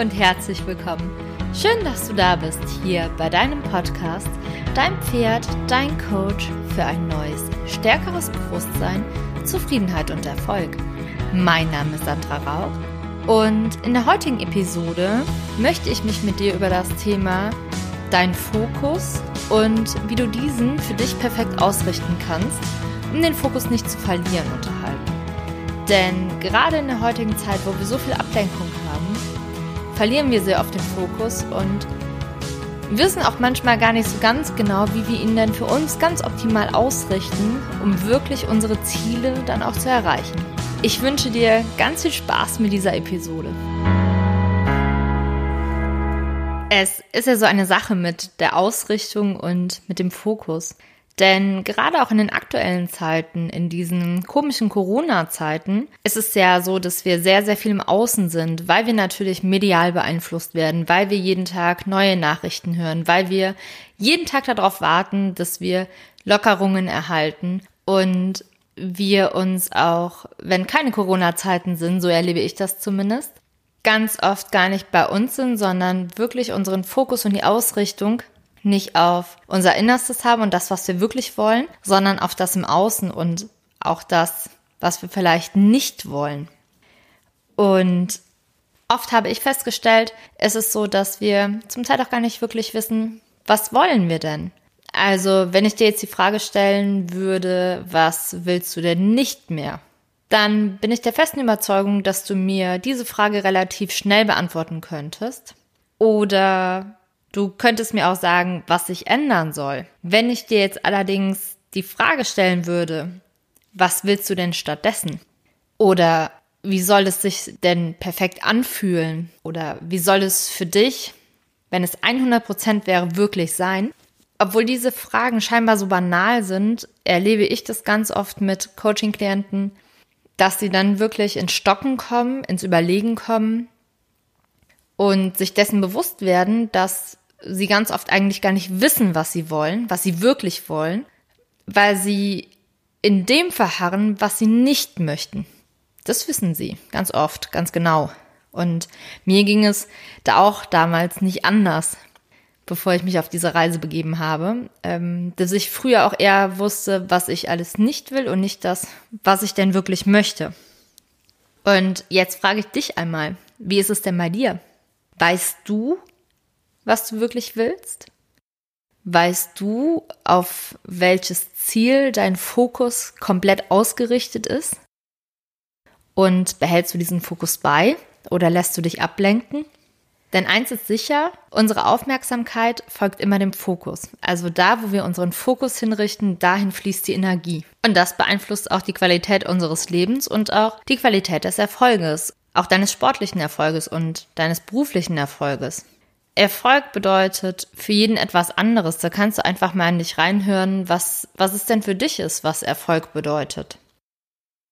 Und herzlich willkommen. Schön, dass du da bist hier bei deinem Podcast, dein Pferd, dein Coach für ein neues, stärkeres Bewusstsein, Zufriedenheit und Erfolg. Mein Name ist Sandra Rauch und in der heutigen Episode möchte ich mich mit dir über das Thema dein Fokus und wie du diesen für dich perfekt ausrichten kannst, um den Fokus nicht zu verlieren unterhalten. Denn gerade in der heutigen Zeit, wo wir so viel Ablenkung haben, verlieren wir sehr oft den Fokus und wissen auch manchmal gar nicht so ganz genau, wie wir ihn denn für uns ganz optimal ausrichten, um wirklich unsere Ziele dann auch zu erreichen. Ich wünsche dir ganz viel Spaß mit dieser Episode. Es ist ja so eine Sache mit der Ausrichtung und mit dem Fokus. Denn gerade auch in den aktuellen Zeiten, in diesen komischen Corona-Zeiten, ist es ja so, dass wir sehr, sehr viel im Außen sind, weil wir natürlich medial beeinflusst werden, weil wir jeden Tag neue Nachrichten hören, weil wir jeden Tag darauf warten, dass wir Lockerungen erhalten. Und wir uns auch, wenn keine Corona-Zeiten sind, so erlebe ich das zumindest, ganz oft gar nicht bei uns sind, sondern wirklich unseren Fokus und die Ausrichtung nicht auf unser Innerstes haben und das, was wir wirklich wollen, sondern auf das im Außen und auch das, was wir vielleicht nicht wollen. Und oft habe ich festgestellt, es ist so, dass wir zum Teil auch gar nicht wirklich wissen, was wollen wir denn? Also, wenn ich dir jetzt die Frage stellen würde, was willst du denn nicht mehr? Dann bin ich der festen Überzeugung, dass du mir diese Frage relativ schnell beantworten könntest. Oder Du könntest mir auch sagen, was sich ändern soll. Wenn ich dir jetzt allerdings die Frage stellen würde, was willst du denn stattdessen? Oder wie soll es sich denn perfekt anfühlen? Oder wie soll es für dich, wenn es 100 Prozent wäre, wirklich sein? Obwohl diese Fragen scheinbar so banal sind, erlebe ich das ganz oft mit Coaching-Klienten, dass sie dann wirklich ins Stocken kommen, ins Überlegen kommen und sich dessen bewusst werden, dass sie ganz oft eigentlich gar nicht wissen, was sie wollen, was sie wirklich wollen, weil sie in dem verharren, was sie nicht möchten. Das wissen sie ganz oft, ganz genau. Und mir ging es da auch damals nicht anders, bevor ich mich auf diese Reise begeben habe, ähm, dass ich früher auch eher wusste, was ich alles nicht will und nicht das, was ich denn wirklich möchte. Und jetzt frage ich dich einmal, wie ist es denn bei dir? Weißt du, was du wirklich willst? Weißt du, auf welches Ziel dein Fokus komplett ausgerichtet ist? Und behältst du diesen Fokus bei oder lässt du dich ablenken? Denn eins ist sicher, unsere Aufmerksamkeit folgt immer dem Fokus. Also da, wo wir unseren Fokus hinrichten, dahin fließt die Energie. Und das beeinflusst auch die Qualität unseres Lebens und auch die Qualität des Erfolges, auch deines sportlichen Erfolges und deines beruflichen Erfolges. Erfolg bedeutet für jeden etwas anderes. Da kannst du einfach mal in dich reinhören, was, was es denn für dich ist, was Erfolg bedeutet.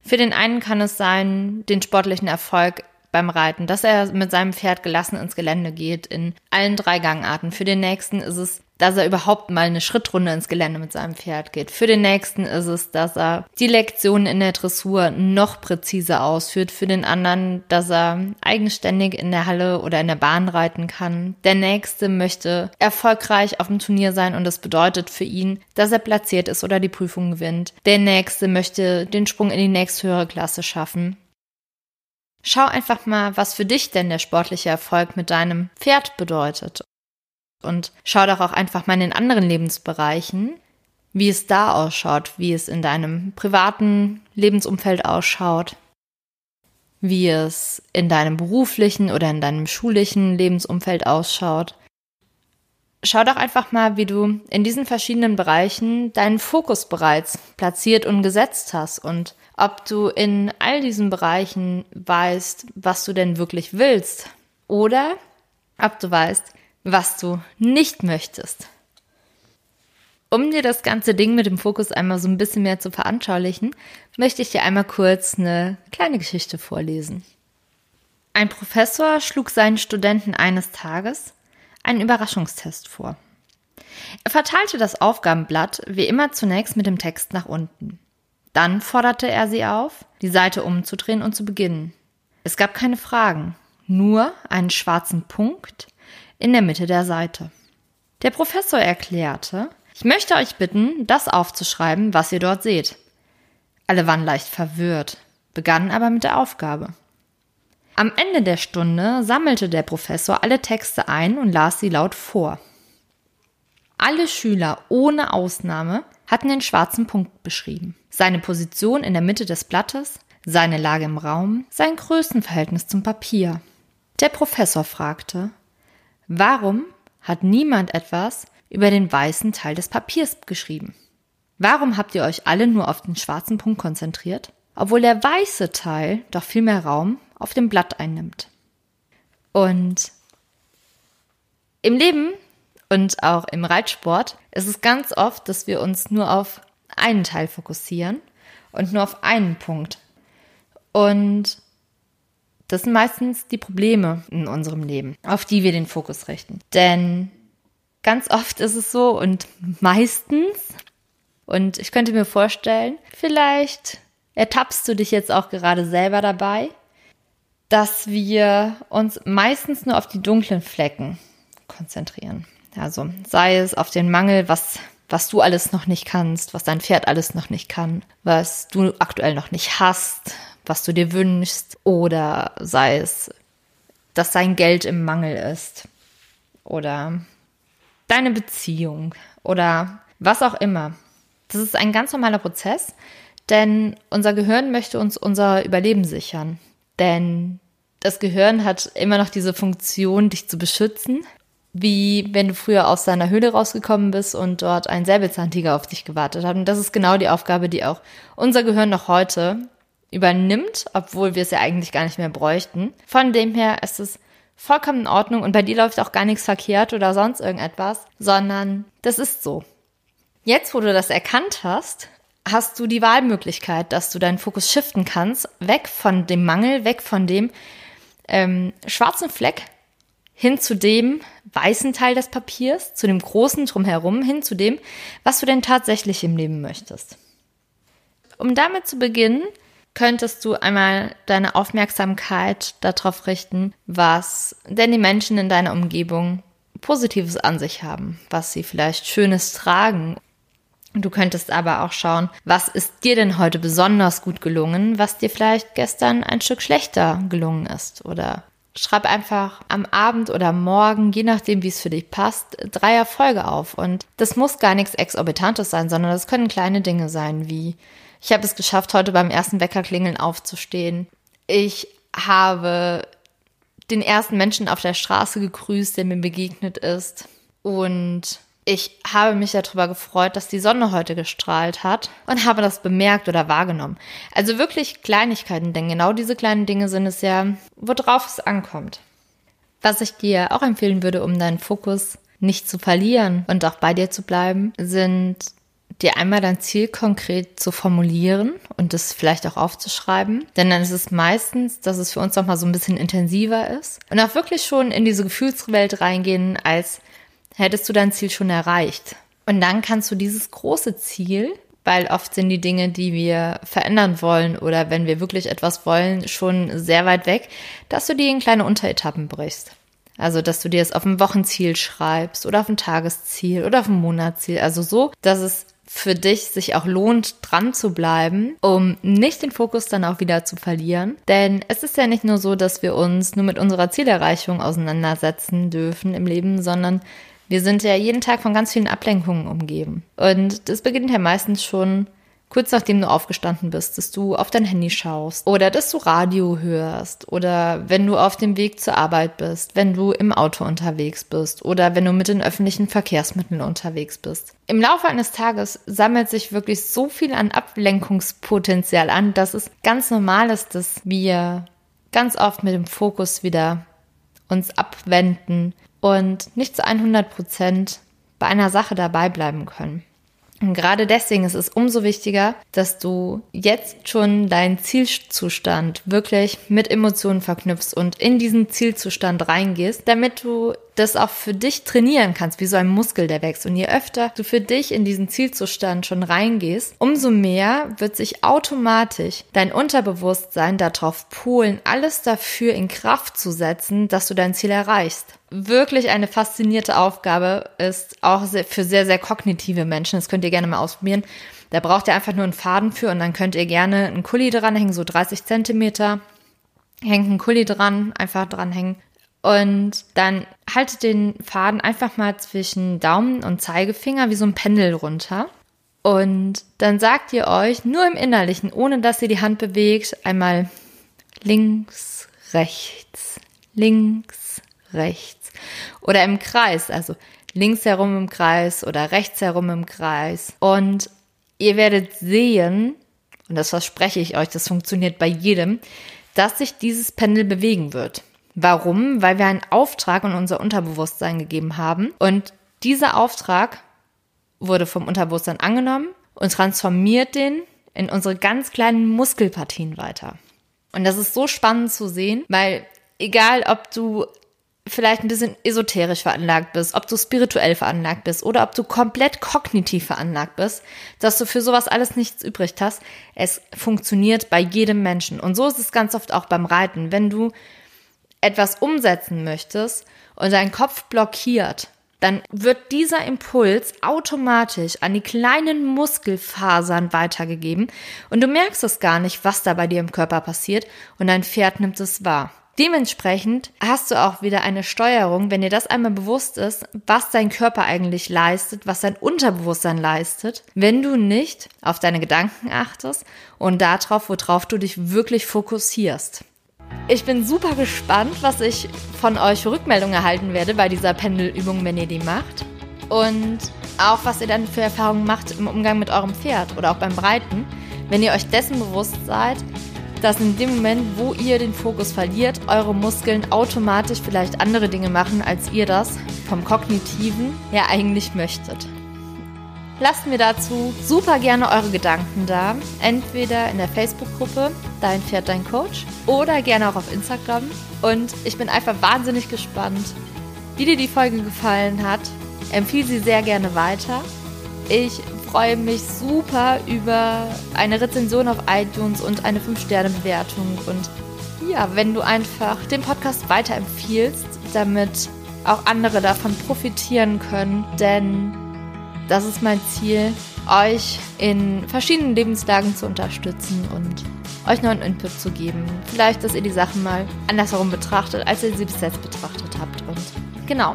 Für den einen kann es sein, den sportlichen Erfolg beim Reiten, dass er mit seinem Pferd gelassen ins Gelände geht in allen drei Gangarten. Für den nächsten ist es dass er überhaupt mal eine Schrittrunde ins Gelände mit seinem Pferd geht. Für den nächsten ist es, dass er die Lektionen in der Dressur noch präziser ausführt. Für den anderen, dass er eigenständig in der Halle oder in der Bahn reiten kann. Der nächste möchte erfolgreich auf dem Turnier sein und das bedeutet für ihn, dass er platziert ist oder die Prüfung gewinnt. Der nächste möchte den Sprung in die nächsthöhere Klasse schaffen. Schau einfach mal, was für dich denn der sportliche Erfolg mit deinem Pferd bedeutet und schau doch auch einfach mal in den anderen Lebensbereichen, wie es da ausschaut, wie es in deinem privaten Lebensumfeld ausschaut, wie es in deinem beruflichen oder in deinem schulischen Lebensumfeld ausschaut. Schau doch einfach mal, wie du in diesen verschiedenen Bereichen deinen Fokus bereits platziert und gesetzt hast und ob du in all diesen Bereichen weißt, was du denn wirklich willst oder ob du weißt, was du nicht möchtest. Um dir das ganze Ding mit dem Fokus einmal so ein bisschen mehr zu veranschaulichen, möchte ich dir einmal kurz eine kleine Geschichte vorlesen. Ein Professor schlug seinen Studenten eines Tages einen Überraschungstest vor. Er verteilte das Aufgabenblatt wie immer zunächst mit dem Text nach unten. Dann forderte er sie auf, die Seite umzudrehen und zu beginnen. Es gab keine Fragen, nur einen schwarzen Punkt in der Mitte der Seite. Der Professor erklärte, ich möchte euch bitten, das aufzuschreiben, was ihr dort seht. Alle waren leicht verwirrt, begannen aber mit der Aufgabe. Am Ende der Stunde sammelte der Professor alle Texte ein und las sie laut vor. Alle Schüler ohne Ausnahme hatten den schwarzen Punkt beschrieben. Seine Position in der Mitte des Blattes, seine Lage im Raum, sein Größenverhältnis zum Papier. Der Professor fragte, warum hat niemand etwas über den weißen Teil des Papiers geschrieben? Warum habt ihr euch alle nur auf den schwarzen Punkt konzentriert, obwohl der weiße Teil doch viel mehr Raum auf dem Blatt einnimmt? Und im Leben und auch im Reitsport ist es ganz oft, dass wir uns nur auf einen Teil fokussieren und nur auf einen Punkt. Und das sind meistens die Probleme in unserem Leben, auf die wir den Fokus richten. Denn ganz oft ist es so und meistens, und ich könnte mir vorstellen, vielleicht ertappst du dich jetzt auch gerade selber dabei, dass wir uns meistens nur auf die dunklen Flecken konzentrieren. Also sei es auf den Mangel, was, was du alles noch nicht kannst, was dein Pferd alles noch nicht kann, was du aktuell noch nicht hast, was du dir wünschst, oder sei es, dass dein Geld im Mangel ist, oder deine Beziehung, oder was auch immer. Das ist ein ganz normaler Prozess, denn unser Gehirn möchte uns unser Überleben sichern. Denn das Gehirn hat immer noch diese Funktion, dich zu beschützen wie wenn du früher aus deiner Höhle rausgekommen bist und dort ein Säbelzahntiger auf dich gewartet hat. Und das ist genau die Aufgabe, die auch unser Gehirn noch heute übernimmt, obwohl wir es ja eigentlich gar nicht mehr bräuchten. Von dem her ist es vollkommen in Ordnung und bei dir läuft auch gar nichts verkehrt oder sonst irgendetwas, sondern das ist so. Jetzt, wo du das erkannt hast, hast du die Wahlmöglichkeit, dass du deinen Fokus shiften kannst, weg von dem Mangel, weg von dem ähm, schwarzen Fleck hin zu dem weißen Teil des Papiers, zu dem großen drumherum, hin zu dem, was du denn tatsächlich im Leben möchtest. Um damit zu beginnen, könntest du einmal deine Aufmerksamkeit darauf richten, was denn die Menschen in deiner Umgebung Positives an sich haben, was sie vielleicht Schönes tragen. Du könntest aber auch schauen, was ist dir denn heute besonders gut gelungen, was dir vielleicht gestern ein Stück schlechter gelungen ist oder schreib einfach am Abend oder Morgen, je nachdem, wie es für dich passt, drei Erfolge auf. Und das muss gar nichts Exorbitantes sein, sondern das können kleine Dinge sein, wie ich habe es geschafft, heute beim ersten Weckerklingeln aufzustehen. Ich habe den ersten Menschen auf der Straße gegrüßt, der mir begegnet ist. Und ich habe mich darüber gefreut, dass die Sonne heute gestrahlt hat und habe das bemerkt oder wahrgenommen. Also wirklich Kleinigkeiten, denn genau diese kleinen Dinge sind es ja, worauf es ankommt. Was ich dir auch empfehlen würde, um deinen Fokus nicht zu verlieren und auch bei dir zu bleiben, sind dir einmal dein Ziel konkret zu formulieren und das vielleicht auch aufzuschreiben. Denn dann ist es meistens, dass es für uns nochmal so ein bisschen intensiver ist und auch wirklich schon in diese Gefühlswelt reingehen, als hättest du dein Ziel schon erreicht. Und dann kannst du dieses große Ziel, weil oft sind die Dinge, die wir verändern wollen oder wenn wir wirklich etwas wollen, schon sehr weit weg, dass du die in kleine Unteretappen brichst. Also, dass du dir es auf ein Wochenziel schreibst oder auf ein Tagesziel oder auf ein Monatsziel. Also so, dass es für dich sich auch lohnt, dran zu bleiben, um nicht den Fokus dann auch wieder zu verlieren. Denn es ist ja nicht nur so, dass wir uns nur mit unserer Zielerreichung auseinandersetzen dürfen im Leben, sondern wir sind ja jeden Tag von ganz vielen Ablenkungen umgeben. Und das beginnt ja meistens schon kurz nachdem du aufgestanden bist, dass du auf dein Handy schaust oder dass du Radio hörst oder wenn du auf dem Weg zur Arbeit bist, wenn du im Auto unterwegs bist oder wenn du mit den öffentlichen Verkehrsmitteln unterwegs bist. Im Laufe eines Tages sammelt sich wirklich so viel an Ablenkungspotenzial an, dass es ganz normal ist, dass wir ganz oft mit dem Fokus wieder uns abwenden und nicht zu 100 Prozent bei einer Sache dabei bleiben können. Und gerade deswegen ist es umso wichtiger, dass du jetzt schon deinen Zielzustand wirklich mit Emotionen verknüpfst und in diesen Zielzustand reingehst, damit du das auch für dich trainieren kannst, wie so ein Muskel, der wächst. Und je öfter du für dich in diesen Zielzustand schon reingehst, umso mehr wird sich automatisch dein Unterbewusstsein darauf polen, alles dafür in Kraft zu setzen, dass du dein Ziel erreichst. Wirklich eine faszinierte Aufgabe ist auch für sehr, sehr kognitive Menschen. Das könnt ihr gerne mal ausprobieren. Da braucht ihr einfach nur einen Faden für und dann könnt ihr gerne einen Kuli dranhängen, so 30 Zentimeter. Hängt einen Kuli dran, einfach dranhängen. Und dann haltet den Faden einfach mal zwischen Daumen und Zeigefinger wie so ein Pendel runter. Und dann sagt ihr euch nur im Innerlichen, ohne dass ihr die Hand bewegt, einmal links, rechts, links, rechts. Oder im Kreis, also links herum im Kreis oder rechts herum im Kreis. Und ihr werdet sehen, und das verspreche ich euch, das funktioniert bei jedem, dass sich dieses Pendel bewegen wird. Warum? Weil wir einen Auftrag in unser Unterbewusstsein gegeben haben und dieser Auftrag wurde vom Unterbewusstsein angenommen und transformiert den in unsere ganz kleinen Muskelpartien weiter. Und das ist so spannend zu sehen, weil egal ob du vielleicht ein bisschen esoterisch veranlagt bist, ob du spirituell veranlagt bist oder ob du komplett kognitiv veranlagt bist, dass du für sowas alles nichts übrig hast. Es funktioniert bei jedem Menschen. Und so ist es ganz oft auch beim Reiten. Wenn du etwas umsetzen möchtest und dein Kopf blockiert, dann wird dieser Impuls automatisch an die kleinen Muskelfasern weitergegeben und du merkst es gar nicht, was da bei dir im Körper passiert und dein Pferd nimmt es wahr. Dementsprechend hast du auch wieder eine Steuerung, wenn dir das einmal bewusst ist, was dein Körper eigentlich leistet, was dein Unterbewusstsein leistet, wenn du nicht auf deine Gedanken achtest und darauf, worauf du dich wirklich fokussierst. Ich bin super gespannt, was ich von euch für Rückmeldungen erhalten werde bei dieser Pendelübung, wenn ihr die macht. Und auch, was ihr dann für Erfahrungen macht im Umgang mit eurem Pferd oder auch beim Reiten, wenn ihr euch dessen bewusst seid, dass in dem Moment, wo ihr den Fokus verliert, eure Muskeln automatisch vielleicht andere Dinge machen, als ihr das vom Kognitiven her eigentlich möchtet. Lasst mir dazu super gerne eure Gedanken da. Entweder in der Facebook-Gruppe Dein Pferd, dein Coach oder gerne auch auf Instagram. Und ich bin einfach wahnsinnig gespannt, wie dir die Folge gefallen hat. Empfehle sie sehr gerne weiter. Ich freue mich super über eine Rezension auf iTunes und eine 5-Sterne-Bewertung. Und ja, wenn du einfach den Podcast weiterempfiehlst, damit auch andere davon profitieren können. Denn das ist mein Ziel, euch in verschiedenen Lebenslagen zu unterstützen und euch neuen Input zu geben. Vielleicht, dass ihr die Sachen mal andersherum betrachtet, als ihr sie bis jetzt betrachtet habt. Und genau.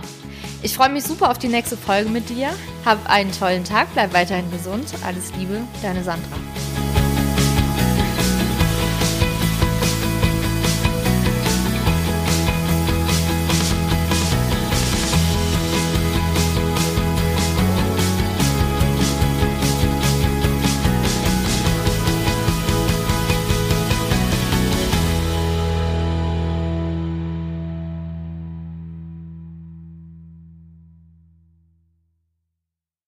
Ich freue mich super auf die nächste Folge mit dir. Hab einen tollen Tag, bleib weiterhin gesund. Alles Liebe, deine Sandra.